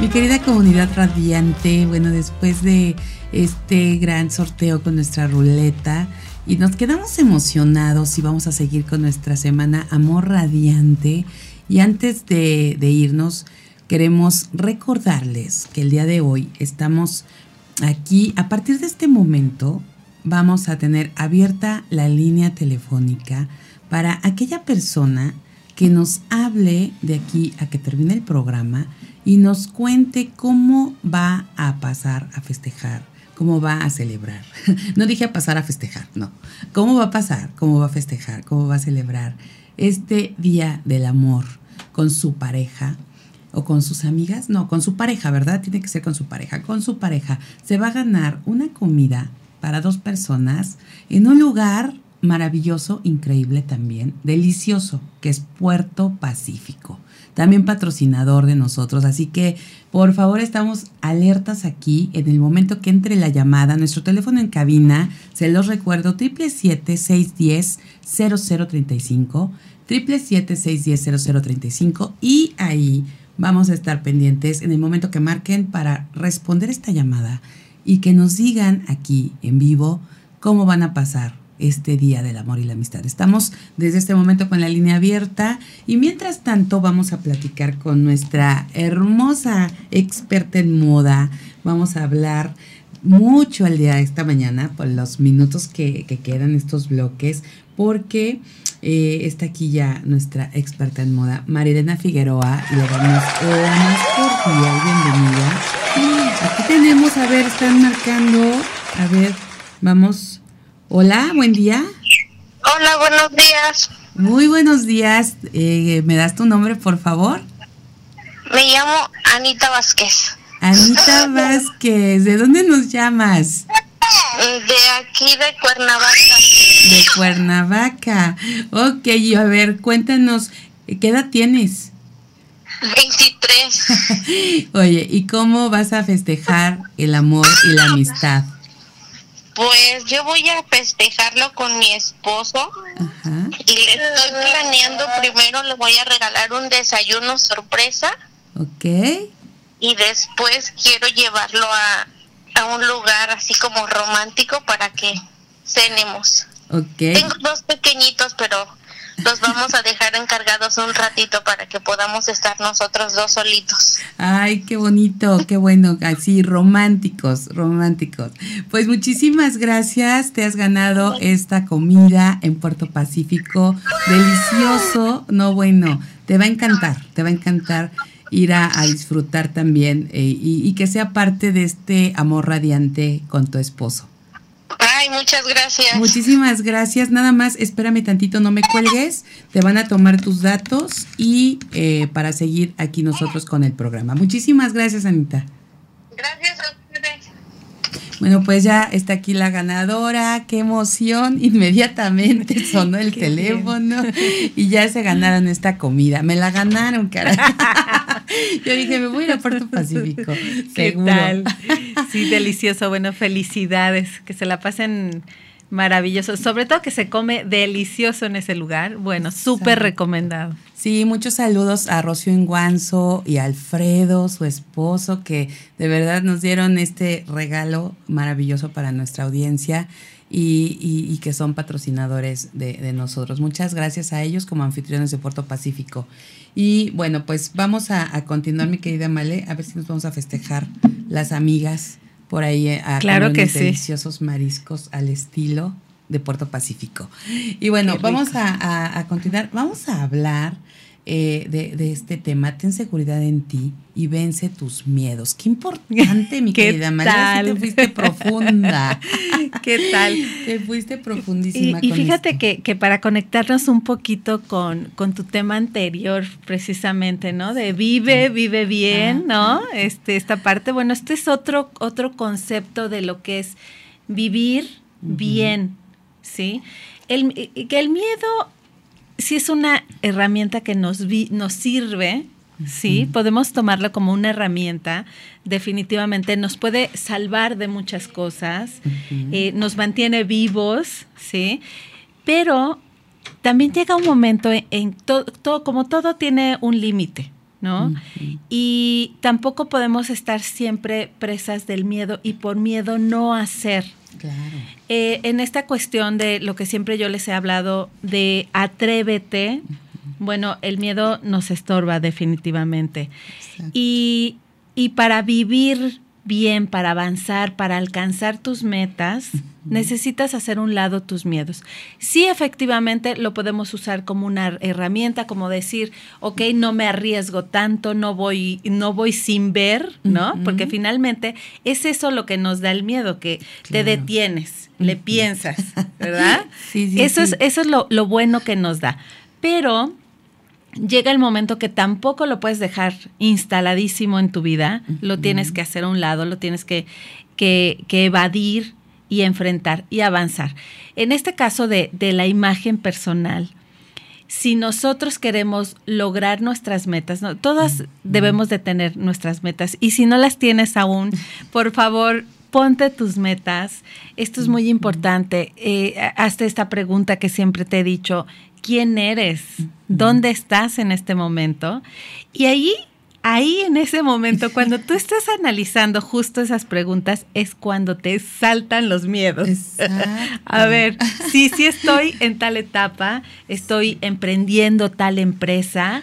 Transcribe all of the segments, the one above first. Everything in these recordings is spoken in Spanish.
Mi querida comunidad radiante, bueno, después de este gran sorteo con nuestra ruleta y nos quedamos emocionados y vamos a seguir con nuestra semana Amor Radiante. Y antes de, irnos, queremos recordarles que el día de hoy estamos aquí, a partir de este momento, vamos a tener abierta la línea telefónica para aquella persona que nos hable de aquí a que termine el programa y nos cuente cómo va a pasar a festejar, cómo va a celebrar. No dije a pasar a festejar, no. ¿Cómo va a pasar? ¿Cómo va a festejar? ¿Cómo va a celebrar este Día del Amor con su pareja? o con sus amigas, no, con su pareja, ¿verdad? Tiene que ser con su pareja. Con su pareja se va a ganar una comida para dos personas en un lugar maravilloso, increíble también, delicioso, que es Puerto Pacífico también patrocinador de nosotros. Así que, por favor, estamos alertas aquí en el momento que entre la llamada. Nuestro teléfono en cabina, se los recuerdo, 777-610-0035, 777-610-0035 y ahí vamos a estar pendientes en el momento que marquen para responder esta llamada y que nos digan aquí en vivo cómo van a pasar este Día del Amor y la Amistad. Estamos desde este momento con la línea abierta y mientras tanto vamos a platicar con nuestra hermosa experta en moda. Vamos a hablar mucho el día de esta mañana por los minutos que, quedan estos bloques porque eh, está aquí ya nuestra experta en moda, Marilena Figueroa, le damos la más cordial bienvenida. Aquí tenemos, a ver, están marcando, a ver, vamos Hola, buen día. Hola, buenos días. Muy buenos días. Eh, ¿Me das tu nombre, por favor? Me llamo Anita Vázquez. Anita Vázquez, ¿de dónde nos llamas? De aquí, de Cuernavaca. De Cuernavaca. Ok, a ver, cuéntanos, ¿qué edad tienes? 23. Oye, ¿y cómo vas a festejar el amor y la amistad? Pues yo voy a festejarlo con mi esposo y le estoy planeando primero le voy a regalar un desayuno sorpresa. Ok. Y después quiero llevarlo a, a un lugar así como romántico para que cenemos. Ok. Tengo dos pequeñitos, pero los vamos a dejar encargados un ratito para que podamos estar nosotros dos solitos. Ay, qué bonito, qué bueno, así románticos, románticos. Pues muchísimas gracias, te has ganado esta comida en Puerto Pacífico, delicioso, no bueno, te va a encantar, te va a encantar ir a, disfrutar también eh, y que sea parte de este amor radiante con tu esposo. Ay, muchas gracias. Muchísimas gracias. Nada más, espérame tantito, no me cuelgues. Te van a tomar tus datos y eh, para seguir aquí nosotros con el programa. Muchísimas gracias, Anita. Gracias a ustedes. Bueno, pues ya está aquí la ganadora. Qué emoción. Inmediatamente sonó el teléfono y ya se ganaron esta comida. Me la ganaron, cara. Yo dije, me voy a ir a Puerto Pacífico. ¿Qué tal? Sí, delicioso. Bueno, felicidades. Que se la pasen maravilloso. Sobre todo que se come delicioso en ese lugar. Bueno, súper recomendado. Sí, muchos saludos a Rocío Inguanzo y a Alfredo, su esposo, que de verdad nos dieron este regalo maravilloso para nuestra audiencia y, que son patrocinadores de, nosotros. Muchas gracias a ellos como anfitriones de Puerto Pacífico. Y bueno, pues vamos a, continuar, mi querida Male, a ver si nos vamos a festejar las amigas por ahí eh, a claro que deliciosos mariscos al estilo de Puerto Pacífico. Y bueno, vamos a, continuar, vamos a hablar eh, de, este tema, ten seguridad en ti y vence tus miedos. Qué importante, mi querida María, te fuiste profunda. ¿Qué tal? Te fuiste profundísima. Y, fíjate que, que, para conectarnos un poquito con, con, tu tema anterior, precisamente, ¿no? De vive, vive bien, ¿no? Este, esta parte, bueno, este es otro, otro concepto de lo que es vivir bien, ¿sí? El, que el miedo si es una herramienta que nos, nos sirve, sí, podemos tomarlo como una herramienta, definitivamente nos puede salvar de muchas cosas, eh, nos mantiene vivos, sí, pero también llega un momento en, todo, como todo tiene un límite. ¿no? Y tampoco podemos estar siempre presas del miedo y por miedo no hacer. Claro. Eh, en esta cuestión de lo que siempre yo les he hablado de atrévete, bueno, el miedo nos estorba definitivamente. Y, y para vivir bien, para avanzar, para alcanzar tus metas, necesitas hacer un lado tus miedos. Sí, efectivamente, lo podemos usar como una herramienta, como decir, ok, no me arriesgo tanto, no voy, no voy sin ver, ¿no? Porque finalmente es eso lo que nos da el miedo, que te detienes, le piensas, ¿verdad? sí, sí, eso, Es, eso es lo, lo bueno que nos da. Pero llega el momento que tampoco lo puedes dejar instaladísimo en tu vida, lo tienes que hacer a un lado, lo tienes que, que, evadir y enfrentar y avanzar. En este caso de, de la imagen personal, si nosotros queremos lograr nuestras metas, ¿no? todas debemos de tener nuestras metas y si no las tienes aún, por favor, ponte tus metas. Esto es muy importante. Eh, hazte esta pregunta que siempre te he dicho, quién eres, dónde estás en este momento. Y ahí, ahí en ese momento, cuando tú estás analizando justo esas preguntas, es cuando te saltan los miedos. A ver, sí, sí estoy en tal etapa, estoy emprendiendo tal empresa.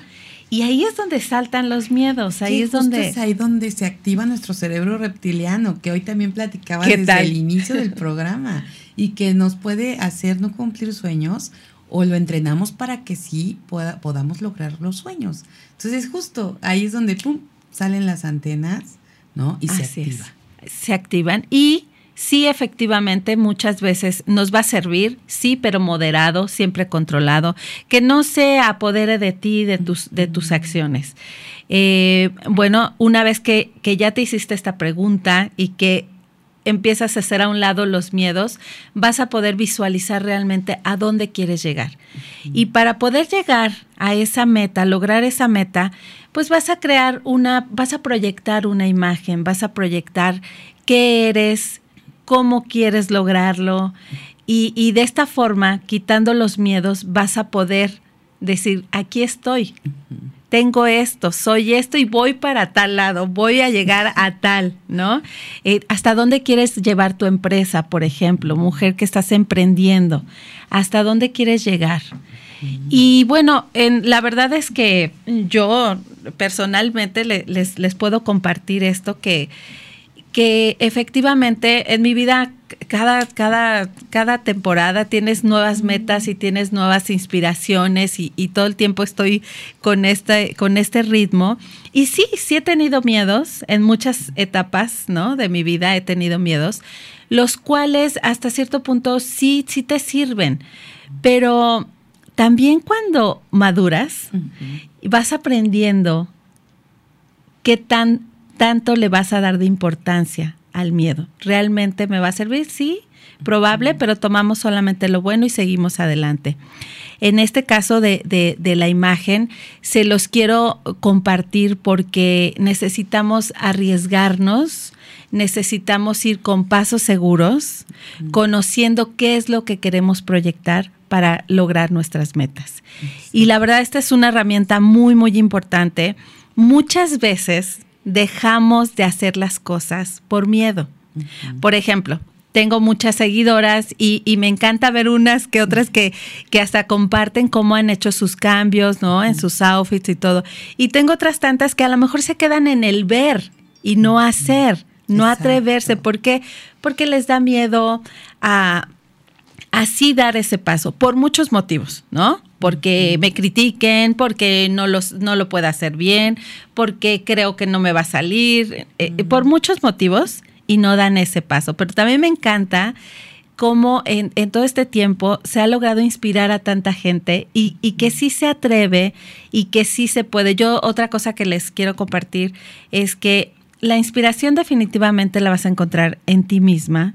Y ahí es donde saltan los miedos, ahí es donde... Es ahí donde se activa nuestro cerebro reptiliano, que hoy también platicaba desde el inicio del programa, y que nos puede hacer no cumplir sueños o lo entrenamos para que sí pueda, podamos lograr los sueños. Entonces, justo ahí es donde pum, salen las antenas, ¿no? Y se activa. Se activan y sí, efectivamente, muchas veces nos va a servir, sí, pero moderado, siempre controlado, que no se apodere de ti, de tus, de tus acciones. Eh, bueno, una vez que, que ya te hiciste esta pregunta y que empiezas a hacer a un lado los miedos, vas a poder visualizar realmente a dónde quieres llegar. Y para poder llegar a esa meta, lograr esa meta, pues vas a crear una, vas a proyectar una imagen, vas a proyectar qué eres, cómo quieres lograrlo. Y, y de esta forma, quitando los miedos, vas a poder decir, aquí estoy tengo esto, soy esto y voy para tal lado, voy a llegar a tal, ¿no? Eh, ¿Hasta dónde quieres llevar tu empresa, por ejemplo, mujer que estás emprendiendo? ¿Hasta dónde quieres llegar? Y bueno, en, la verdad es que yo personalmente les, les puedo compartir esto que que efectivamente en mi vida cada, cada, cada temporada tienes nuevas metas y tienes nuevas inspiraciones y, todo el tiempo estoy con este, con este ritmo. Y sí, sí he tenido miedos en muchas etapas ¿no? de mi vida, he tenido miedos, los cuales hasta cierto punto sí, sí te sirven. Pero también cuando maduras, vas aprendiendo qué tan tanto le vas a dar de importancia al miedo. ¿Realmente me va a servir? Sí, probable, pero tomamos solamente lo bueno y seguimos adelante. En este caso de, de, la imagen, se los quiero compartir porque necesitamos arriesgarnos, necesitamos ir con pasos seguros, conociendo qué es lo que queremos proyectar para lograr nuestras metas. Y la verdad, esta es una herramienta muy, muy importante. Muchas veces dejamos de hacer las cosas por miedo. Por ejemplo, tengo muchas seguidoras y, me encanta ver unas que otras que, que, hasta comparten cómo han hecho sus cambios, ¿no? En sus outfits y todo. Y tengo otras tantas que a lo mejor se quedan en el ver y no hacer, no atreverse. ¿Por qué? Porque les da miedo a así dar ese paso, por muchos motivos, ¿no? Porque me critiquen, porque no, los, no lo pueda hacer bien, porque creo que no me va a salir, eh, por muchos motivos y no dan ese paso. Pero también me encanta cómo en, todo este tiempo se ha logrado inspirar a tanta gente y, que sí se atreve y que sí se puede. Yo otra cosa que les quiero compartir es que la inspiración definitivamente la vas a encontrar en ti misma.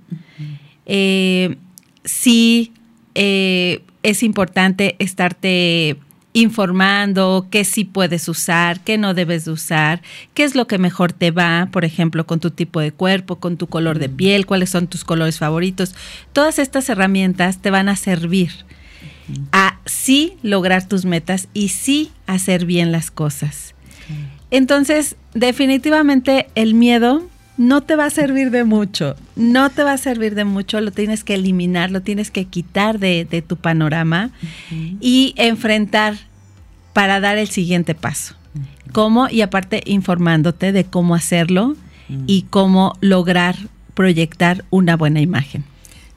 Eh, sí eh, es importante estarte informando qué sí puedes usar, qué no debes de usar, qué es lo que mejor te va, por ejemplo, con tu tipo de cuerpo, con tu color de piel, cuáles son tus colores favoritos. Todas estas herramientas te van a servir a sí lograr tus metas y sí hacer bien las cosas. Entonces, definitivamente el miedo no te va a servir de mucho, no te va a servir de mucho, lo tienes que eliminar, lo tienes que quitar de, tu panorama y enfrentar para dar el siguiente paso. ¿Cómo? Y aparte informándote de cómo hacerlo y cómo lograr proyectar una buena imagen.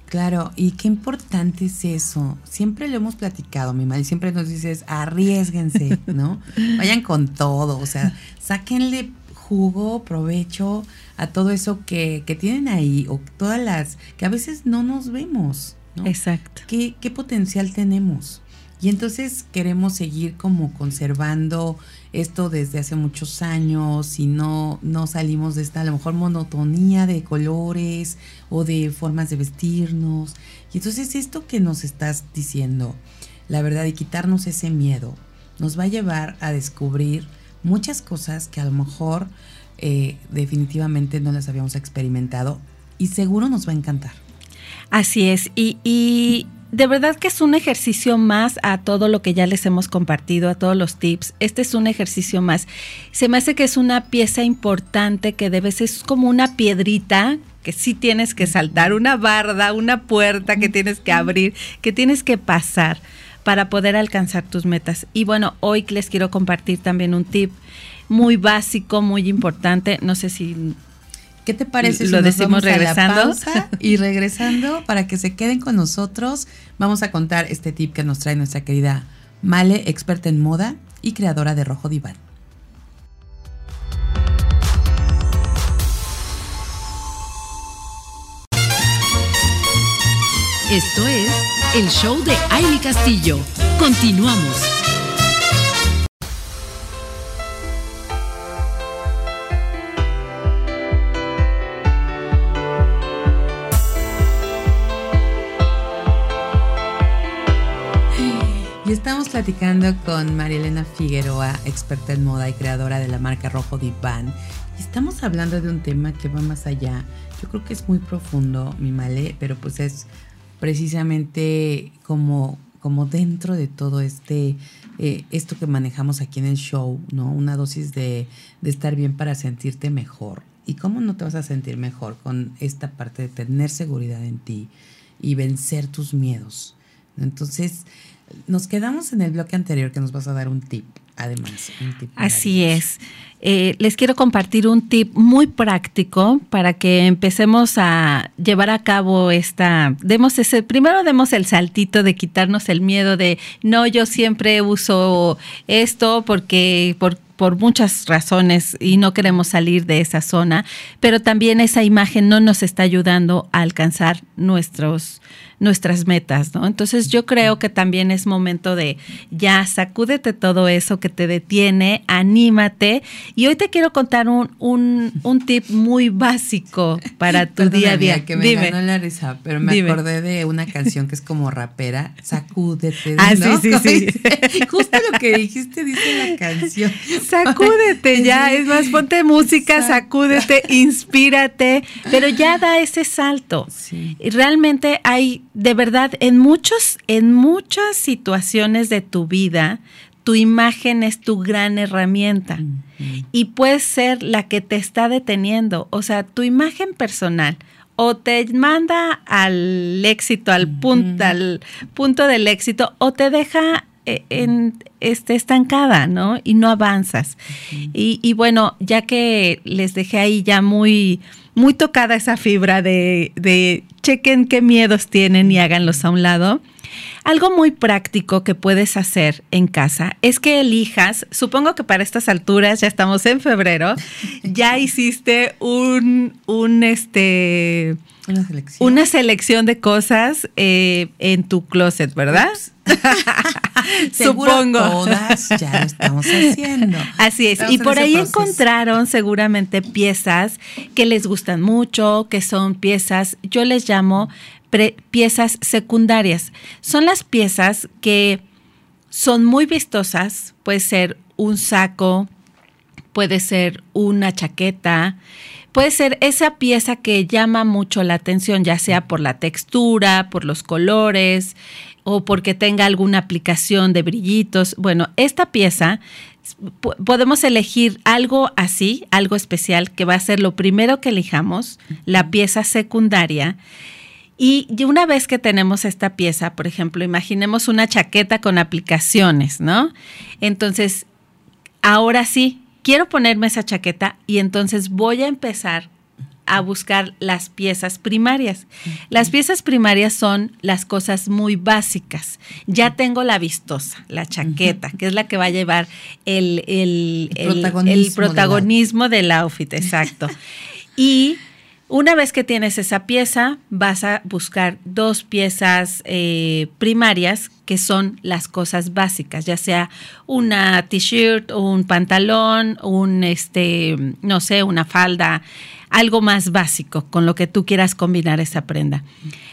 Claro, y qué importante es eso. Siempre lo hemos platicado, mi madre, siempre nos dices, arriesguense, ¿no? Vayan con todo, o sea, sáquenle jugo, provecho a todo eso que, que, tienen ahí o todas las que a veces no nos vemos. ¿no? Exacto. ¿Qué, ¿Qué potencial tenemos? Y entonces queremos seguir como conservando esto desde hace muchos años y no, no salimos de esta a lo mejor monotonía de colores o de formas de vestirnos. Y entonces esto que nos estás diciendo, la verdad, y quitarnos ese miedo, nos va a llevar a descubrir muchas cosas que a lo mejor eh, definitivamente no las habíamos experimentado y seguro nos va a encantar. Así es, y, y de verdad que es un ejercicio más a todo lo que ya les hemos compartido, a todos los tips. Este es un ejercicio más. Se me hace que es una pieza importante que debes, es como una piedrita que sí tienes que saltar, una barda, una puerta que tienes que abrir, que tienes que pasar para poder alcanzar tus metas. Y bueno, hoy les quiero compartir también un tip muy básico, muy importante. No sé si ¿Qué te parece lo decimos regresando? y regresando para que se queden con nosotros, vamos a contar este tip que nos trae nuestra querida Male, experta en moda y creadora de Rojo Diván. Esto es el show de Aile Castillo. Continuamos. Y estamos platicando con Marielena Figueroa, experta en moda y creadora de la marca Rojo Diván. Y estamos hablando de un tema que va más allá. Yo creo que es muy profundo, mi male, pero pues es precisamente como, como dentro de todo este, eh, esto que manejamos aquí en el show, ¿no? Una dosis de, de estar bien para sentirte mejor. ¿Y cómo no te vas a sentir mejor con esta parte de tener seguridad en ti y vencer tus miedos? Entonces, nos quedamos en el bloque anterior que nos vas a dar un tip, además. Un tip Así es. Eh, les quiero compartir un tip muy práctico para que empecemos a llevar a cabo esta, demos ese, primero demos el saltito de quitarnos el miedo de, no, yo siempre uso esto porque, por, por muchas razones y no queremos salir de esa zona, pero también esa imagen no nos está ayudando a alcanzar nuestros nuestras metas, ¿no? Entonces yo creo que también es momento de ya sacúdete todo eso que te detiene, anímate. Y hoy te quiero contar un, un, un tip muy básico para tu día a día. que me Dime. ganó la risa, pero me acordé de una canción que es como rapera, sacúdete. Ah, sí, sí, sí. Justo lo que dijiste dice la canción. Sacúdete ya, es más, ponte música, sacúdete, inspírate, pero ya da ese salto. Sí. Y realmente hay de verdad, en muchos, en muchas situaciones de tu vida, tu imagen es tu gran herramienta y puede ser la que te está deteniendo. O sea, tu imagen personal o te manda al éxito, al punto, al punto del éxito, o te deja eh, en, este, estancada, ¿no? Y no avanzas. y, y, bueno, ya que les dejé ahí ya muy muy tocada esa fibra de, chequen qué miedos tienen y háganlos a un lado. Algo muy práctico que puedes hacer en casa es que elijas, supongo que para estas alturas, ya estamos en febrero, ya hiciste un, un este, una selección. Una selección de cosas eh, en tu closet, ¿verdad? Supongo. Todas ya lo estamos haciendo. Así es. y por ahí encontraron seguramente piezas que les gustan mucho, que son piezas, yo les llamo piezas secundarias. Son las piezas que son muy vistosas. Puede ser un saco, puede ser una chaqueta puede ser esa pieza que llama mucho la atención, ya sea por la textura, por los colores o porque tenga alguna aplicación de brillitos. Bueno, esta pieza podemos elegir algo así, algo especial, que va a ser lo primero que elijamos, la pieza secundaria. Y una vez que tenemos esta pieza, por ejemplo, imaginemos una chaqueta con aplicaciones, ¿no? Entonces, ahora sí, quiero ponerme esa chaqueta y entonces voy a empezar a buscar las piezas primarias. Las piezas primarias son las cosas muy básicas. Ya tengo la vistosa, la chaqueta, que es la que va a llevar el, el, protagonismo, del outfit, exacto. y una vez que tienes esa pieza, vas a buscar dos piezas eh, primarias que son las cosas básicas, ya sea una t-shirt, un pantalón, un este, no sé, una falda, algo más básico con lo que tú quieras combinar esa prenda.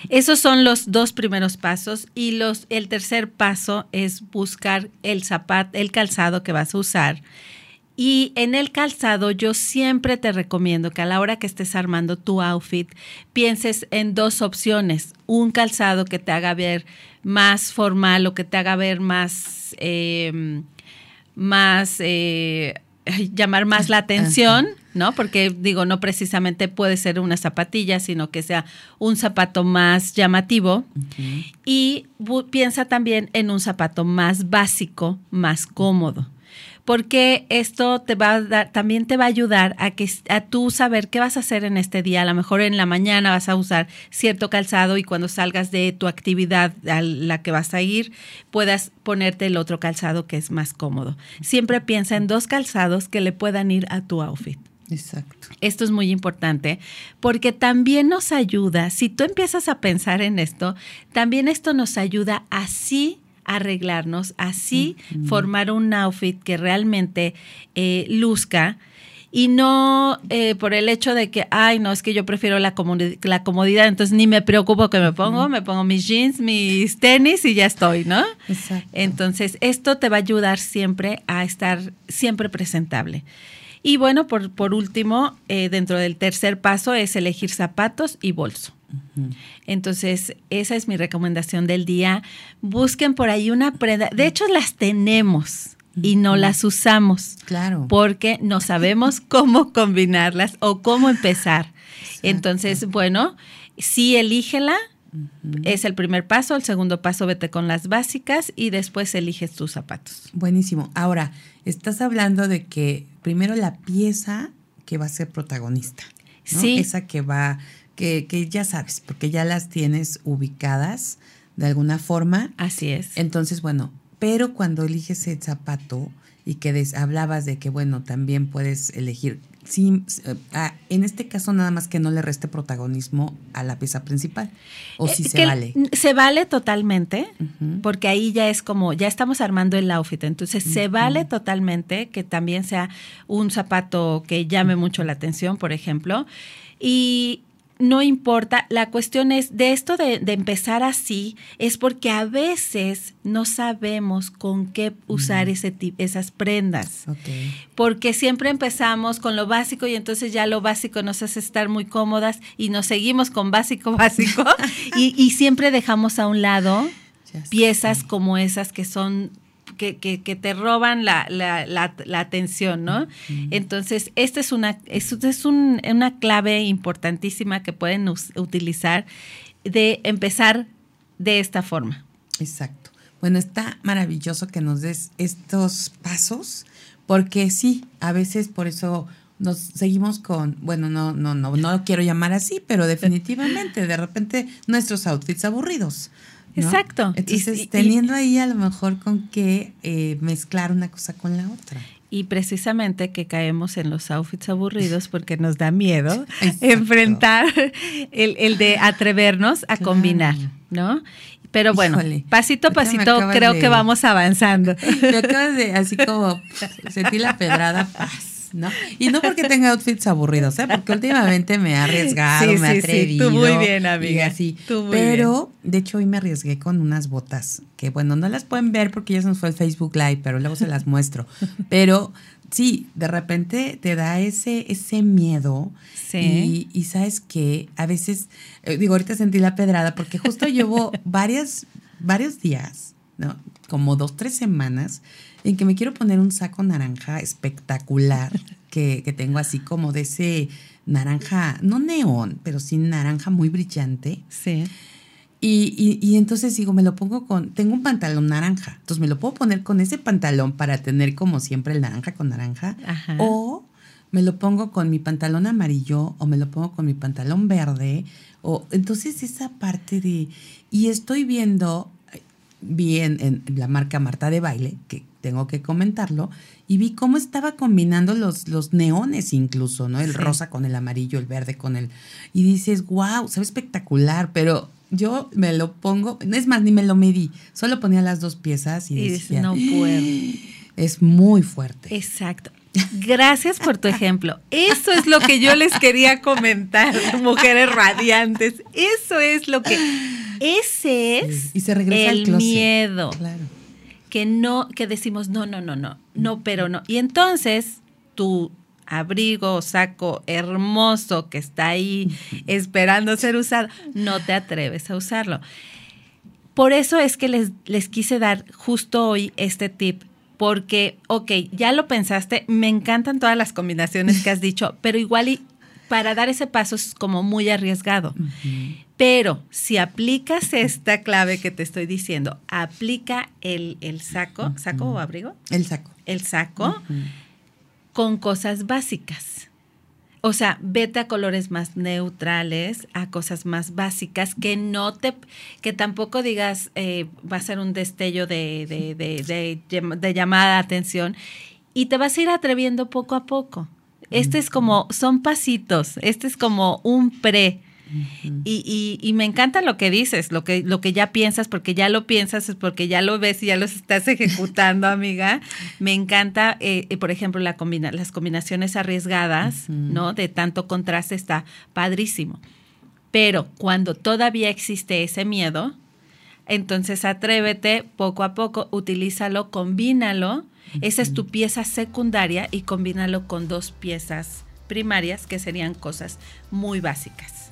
Esos son los dos primeros pasos y los el tercer paso es buscar el zapato, el calzado que vas a usar y en el calzado yo siempre te recomiendo que a la hora que estés armando tu outfit pienses en dos opciones. Un calzado que te haga ver más formal o que te haga ver más, em, más, eh, llamar más la atención, ¿no? Porque digo, no precisamente puede ser una zapatilla, sino que sea un zapato más llamativo. Y piensa también en un zapato más básico, más cómodo porque esto te va a dar, también te va a ayudar a que a tú saber qué vas a hacer en este día. A lo mejor en la mañana vas a usar cierto calzado y cuando salgas de tu actividad a la que vas a ir, puedas ponerte el otro calzado que es más cómodo. Siempre piensa en dos calzados que le puedan ir a tu outfit. Exacto. Esto es muy importante porque también nos ayuda, si tú empiezas a pensar en esto, también esto nos ayuda así arreglarnos, así formar un outfit que realmente eh, luzca y no eh, por el hecho de que, ay, no, es que yo prefiero la, la comodidad, entonces ni me preocupo que me pongo, me pongo mis jeans, mis tenis y ya estoy, ¿no? Exacto. Entonces, esto te va a ayudar siempre a estar siempre presentable. Y bueno, por, por último, eh, dentro del tercer paso es elegir zapatos y bolso. Entonces, esa es mi recomendación del día. Busquen por ahí una prenda. De hecho, las tenemos y no las usamos. Claro. Porque no sabemos cómo combinarlas o cómo empezar. Entonces, bueno, sí elígela. Es el primer paso, el segundo paso vete con las básicas y después eliges tus zapatos. Buenísimo. Ahora, estás hablando de que primero la pieza que va a ser protagonista. Sí. Esa que va que, ya sabes, porque ya las tienes ubicadas de alguna forma. Así es. Entonces, bueno, pero cuando eliges el zapato y que hablabas de que, bueno, también puedes elegir, sí, eh, ah, en este caso nada más que no le reste protagonismo a la pieza principal, o si se vale. Se vale totalmente, porque ahí ya es como, ya estamos armando el outfit, entonces se vale totalmente que también sea un zapato que llame mucho la atención, por ejemplo, y no importa, la cuestión es de esto de, empezar así, es porque a veces no sabemos con qué usar ese esas prendas. Porque siempre empezamos con lo básico y entonces ya lo básico nos hace estar muy cómodas y nos seguimos con básico, básico. Y, siempre dejamos a un lado piezas como esas que son que, te roban la, atención, ¿no? Entonces, esta es una, es, es una clave importantísima que pueden utilizar de empezar de esta forma. Exacto. Bueno, está maravilloso que nos des estos pasos, porque sí, a veces por eso nos seguimos con, bueno, no, no, no, no lo quiero llamar así, pero definitivamente, de repente nuestros outfits aburridos Exacto. Entonces, teniendo ahí a lo mejor con qué eh, mezclar una cosa con la otra. Y precisamente que caemos en los outfits aburridos porque nos da miedo enfrentar el, de atrevernos a combinar, ¿no? Pero bueno, pasito a pasito creo que vamos avanzando. Me acabas de, así como, sentí la pedrada, paz. ¿No? Y no porque tenga outfits aburridos, ¿eh? Porque últimamente me ha arriesgado, me ha atrevido. Sí, tú muy bien, amiga. así. pero, de hecho, hoy me arriesgué con unas botas que, bueno, no las pueden ver porque ya se nos fue el Facebook Live, pero luego se las muestro. Pero sí, de repente te da ese, ese miedo. Sí. Y, sabes que a veces, eh, digo, ahorita sentí la pedrada porque justo llevo varias, varios días, ¿no? Como dos, tres semanas en que me quiero poner un saco naranja espectacular que, tengo así como de ese naranja, no neón, pero sí naranja muy brillante. Sí. Y, y, entonces digo, me lo pongo con, tengo un pantalón naranja, entonces me lo puedo poner con ese pantalón para tener como siempre el naranja con naranja. O me lo pongo con mi pantalón amarillo o me lo pongo con mi pantalón verde. O entonces esa parte de, y estoy viendo, vi en la marca Marta de Baile, que tengo que comentarlo, y vi cómo estaba combinando los, los neones incluso, ¿no? El rosa con el amarillo, el verde con el... Y dices, wow, se ve espectacular, pero yo me lo pongo, es más, ni me lo medí, solo ponía las dos piezas y, decía, no puedo. Es muy fuerte. Exacto. Gracias por tu ejemplo. Eso es lo que yo les quería comentar, mujeres radiantes. Eso es lo que. Ese es y se regresa el miedo. Claro que no, que decimos, no, no, no, no, no, pero no. Y entonces tu abrigo, saco hermoso que está ahí esperando ser usado, no te atreves a usarlo. Por eso es que les, les quise dar justo hoy este tip, porque, ok, ya lo pensaste, me encantan todas las combinaciones que has dicho, pero igual y para dar ese paso es como muy arriesgado. Pero si aplicas esta clave que te estoy diciendo, aplica el, saco, ¿saco o abrigo? El saco. El saco con cosas básicas. O sea, vete a colores más neutrales, a cosas más básicas, que no te, que tampoco digas eh, va a ser un destello de, de, de, de, llamada de atención y te vas a ir atreviendo poco a poco. Este es como, son pasitos, este es como un pre y, y, me encanta lo que dices, lo que, lo que ya piensas, porque ya lo piensas, es porque ya lo ves y ya lo estás ejecutando, amiga. Me encanta, eh, eh, por ejemplo, la combina las combinaciones arriesgadas, ¿no? De tanto contraste está padrísimo. Pero cuando todavía existe ese miedo, entonces atrévete poco a poco, utilízalo, combínalo. Esa es tu pieza secundaria y combínalo con dos piezas primarias que serían cosas muy básicas.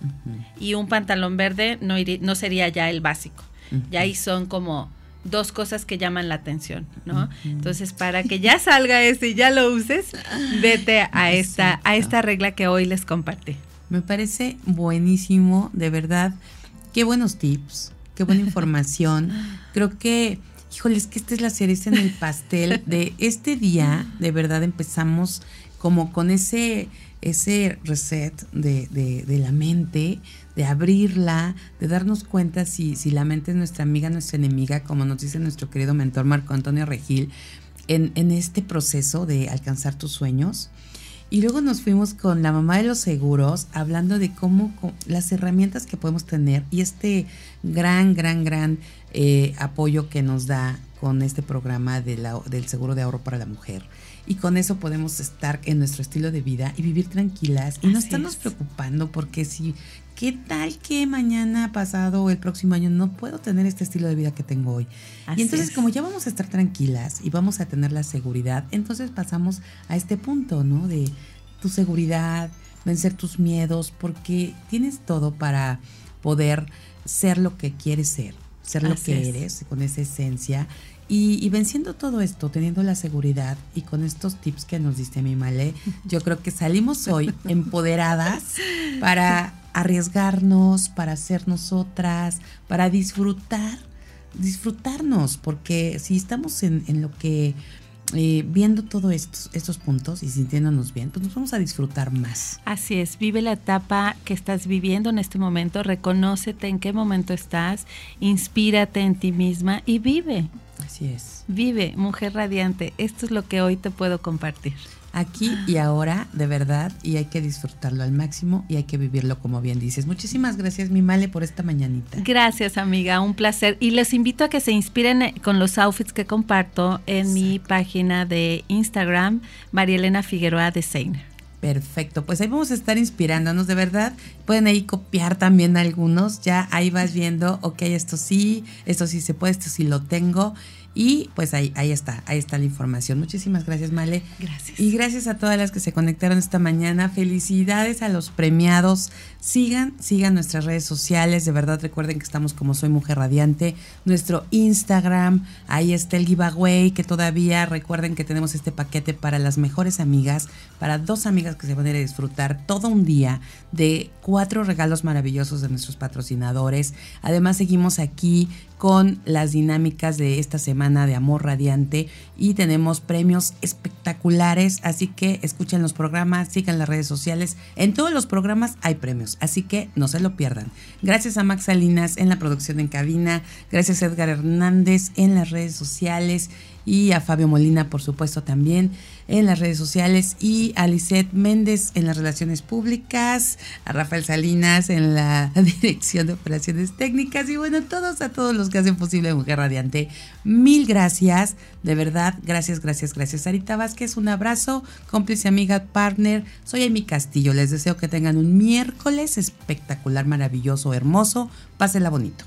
Y un pantalón verde no, no sería ya el básico. Ya ahí son como dos cosas que llaman la atención, ¿no? Entonces, para que ya salga ese y ya lo uses, vete a esta, a esta regla que hoy les compartí. Me parece buenísimo, de verdad. Qué buenos tips, qué buena información. Creo que, híjole, es que esta es la cereza en el pastel de este día. De verdad empezamos como con ese ese reset de, la mente, de abrirla, de darnos cuenta si, si la mente es nuestra amiga, nuestra enemiga, como nos dice nuestro querido mentor Marco Antonio Regil, en, en este proceso de alcanzar tus sueños. Y luego nos fuimos con la mamá de los seguros, hablando de cómo las herramientas que podemos tener y este gran, gran, gran eh, apoyo que nos da con este programa de la, del seguro de ahorro para la mujer y con eso podemos estar en nuestro estilo de vida y vivir tranquilas y no estarnos preocupando porque si, ¿qué tal que mañana, pasado o el próximo año no puedo tener este estilo de vida que tengo hoy? y entonces como ya vamos a estar tranquilas y vamos a tener la seguridad, entonces pasamos a este punto, ¿no? De tu seguridad, vencer tus miedos, porque tienes todo para poder ser lo que quieres ser, ser lo que eres, con esa esencia y, venciendo todo esto, teniendo la seguridad y con estos tips que nos diste mi Male, yo creo que salimos hoy empoderadas para arriesgarnos, para ser nosotras, para disfrutar, disfrutarnos, porque si estamos en, en lo que eh, viendo todos estos, estos puntos y sintiéndonos bien, pues nos vamos a disfrutar más. Así es, vive la etapa que estás viviendo en este momento, reconócete en qué momento estás, inspírate en ti misma y vive. Así es. Vive, mujer radiante. Esto es lo que hoy te puedo compartir aquí y ahora, de verdad, y hay que disfrutarlo al máximo y hay que vivirlo como bien dices. Muchísimas gracias, mi Male, por esta mañanita. Gracias, amiga, un placer. Y les invito a que se inspiren eh, con los outfits que comparto en mi página de Instagram, María Elena Figueroa Designer. Perfecto, pues ahí vamos a estar inspirándonos, de verdad. Pueden ahí copiar también algunos, ya ahí vas viendo, ok, esto sí, esto sí se puede, esto sí lo tengo. Y pues ahí, ahí está, ahí está la información. Muchísimas gracias, Male. Gracias. Y gracias a todas las que se conectaron esta mañana. Felicidades a los premiados. Sigan, sigan nuestras redes sociales. De verdad, recuerden que estamos como Soy Mujer Radiante. Nuestro Instagram, ahí está el giveaway, que todavía recuerden que tenemos este paquete para las mejores amigas, para dos amigas que se van a ir a disfrutar todo un día de cuatro regalos maravillosos de nuestros patrocinadores. Además, seguimos aquí con las dinámicas de esta semana de Amor Radiante y tenemos premios espectaculares, así que escuchen los programas, sigan las redes sociales, en todos los programas hay premios, así que no se lo pierdan. Gracias a Max Salinas en la producción en cabina, gracias a Edgar Hernández en las redes sociales y a Fabio Molina, por supuesto, también en las redes sociales y a Lisette Méndez en las relaciones públicas, a Rafael Salinas en la dirección de operaciones técnicas y bueno, todos a todos los que hacen posible Mujer Radiante. Mil gracias, de verdad, gracias, gracias, gracias. Sarita Vázquez, un abrazo, cómplice, amiga, partner. Soy Amy Castillo, les deseo que tengan un miércoles espectacular, maravilloso, hermoso. Pásenla bonito.